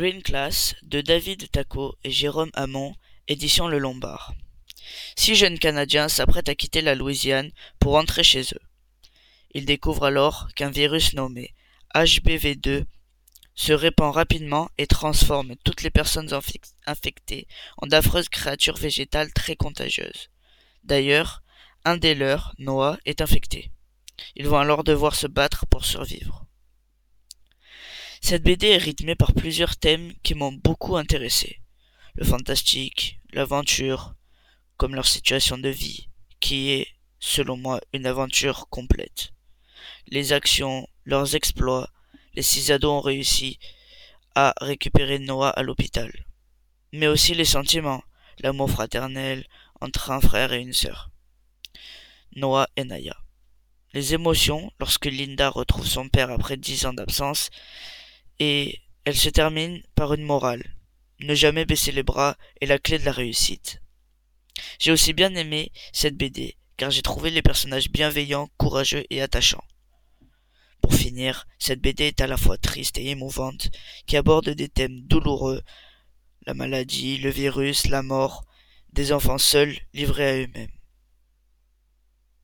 Green Class de David Taco et Jérôme Hamon, édition Le Lombard. Six jeunes Canadiens s'apprêtent à quitter la Louisiane pour rentrer chez eux. Ils découvrent alors qu'un virus nommé HBV2 se répand rapidement et transforme toutes les personnes infectées en d'affreuses créatures végétales très contagieuses. D'ailleurs, un des leurs, Noah, est infecté. Ils vont alors devoir se battre pour survivre. Cette BD est rythmée par plusieurs thèmes qui m'ont beaucoup intéressé. Le fantastique, l'aventure, comme leur situation de vie, qui est, selon moi, une aventure complète. Les actions, leurs exploits, les six ados ont réussi à récupérer Noah à l'hôpital. Mais aussi les sentiments, l'amour fraternel entre un frère et une sœur. Noah et Naya. Les émotions lorsque Linda retrouve son père après dix ans d'absence et elle se termine par une morale. Ne jamais baisser les bras est la clé de la réussite. J'ai aussi bien aimé cette BD, car j'ai trouvé les personnages bienveillants, courageux et attachants. Pour finir, cette BD est à la fois triste et émouvante, qui aborde des thèmes douloureux, la maladie, le virus, la mort, des enfants seuls livrés à eux-mêmes.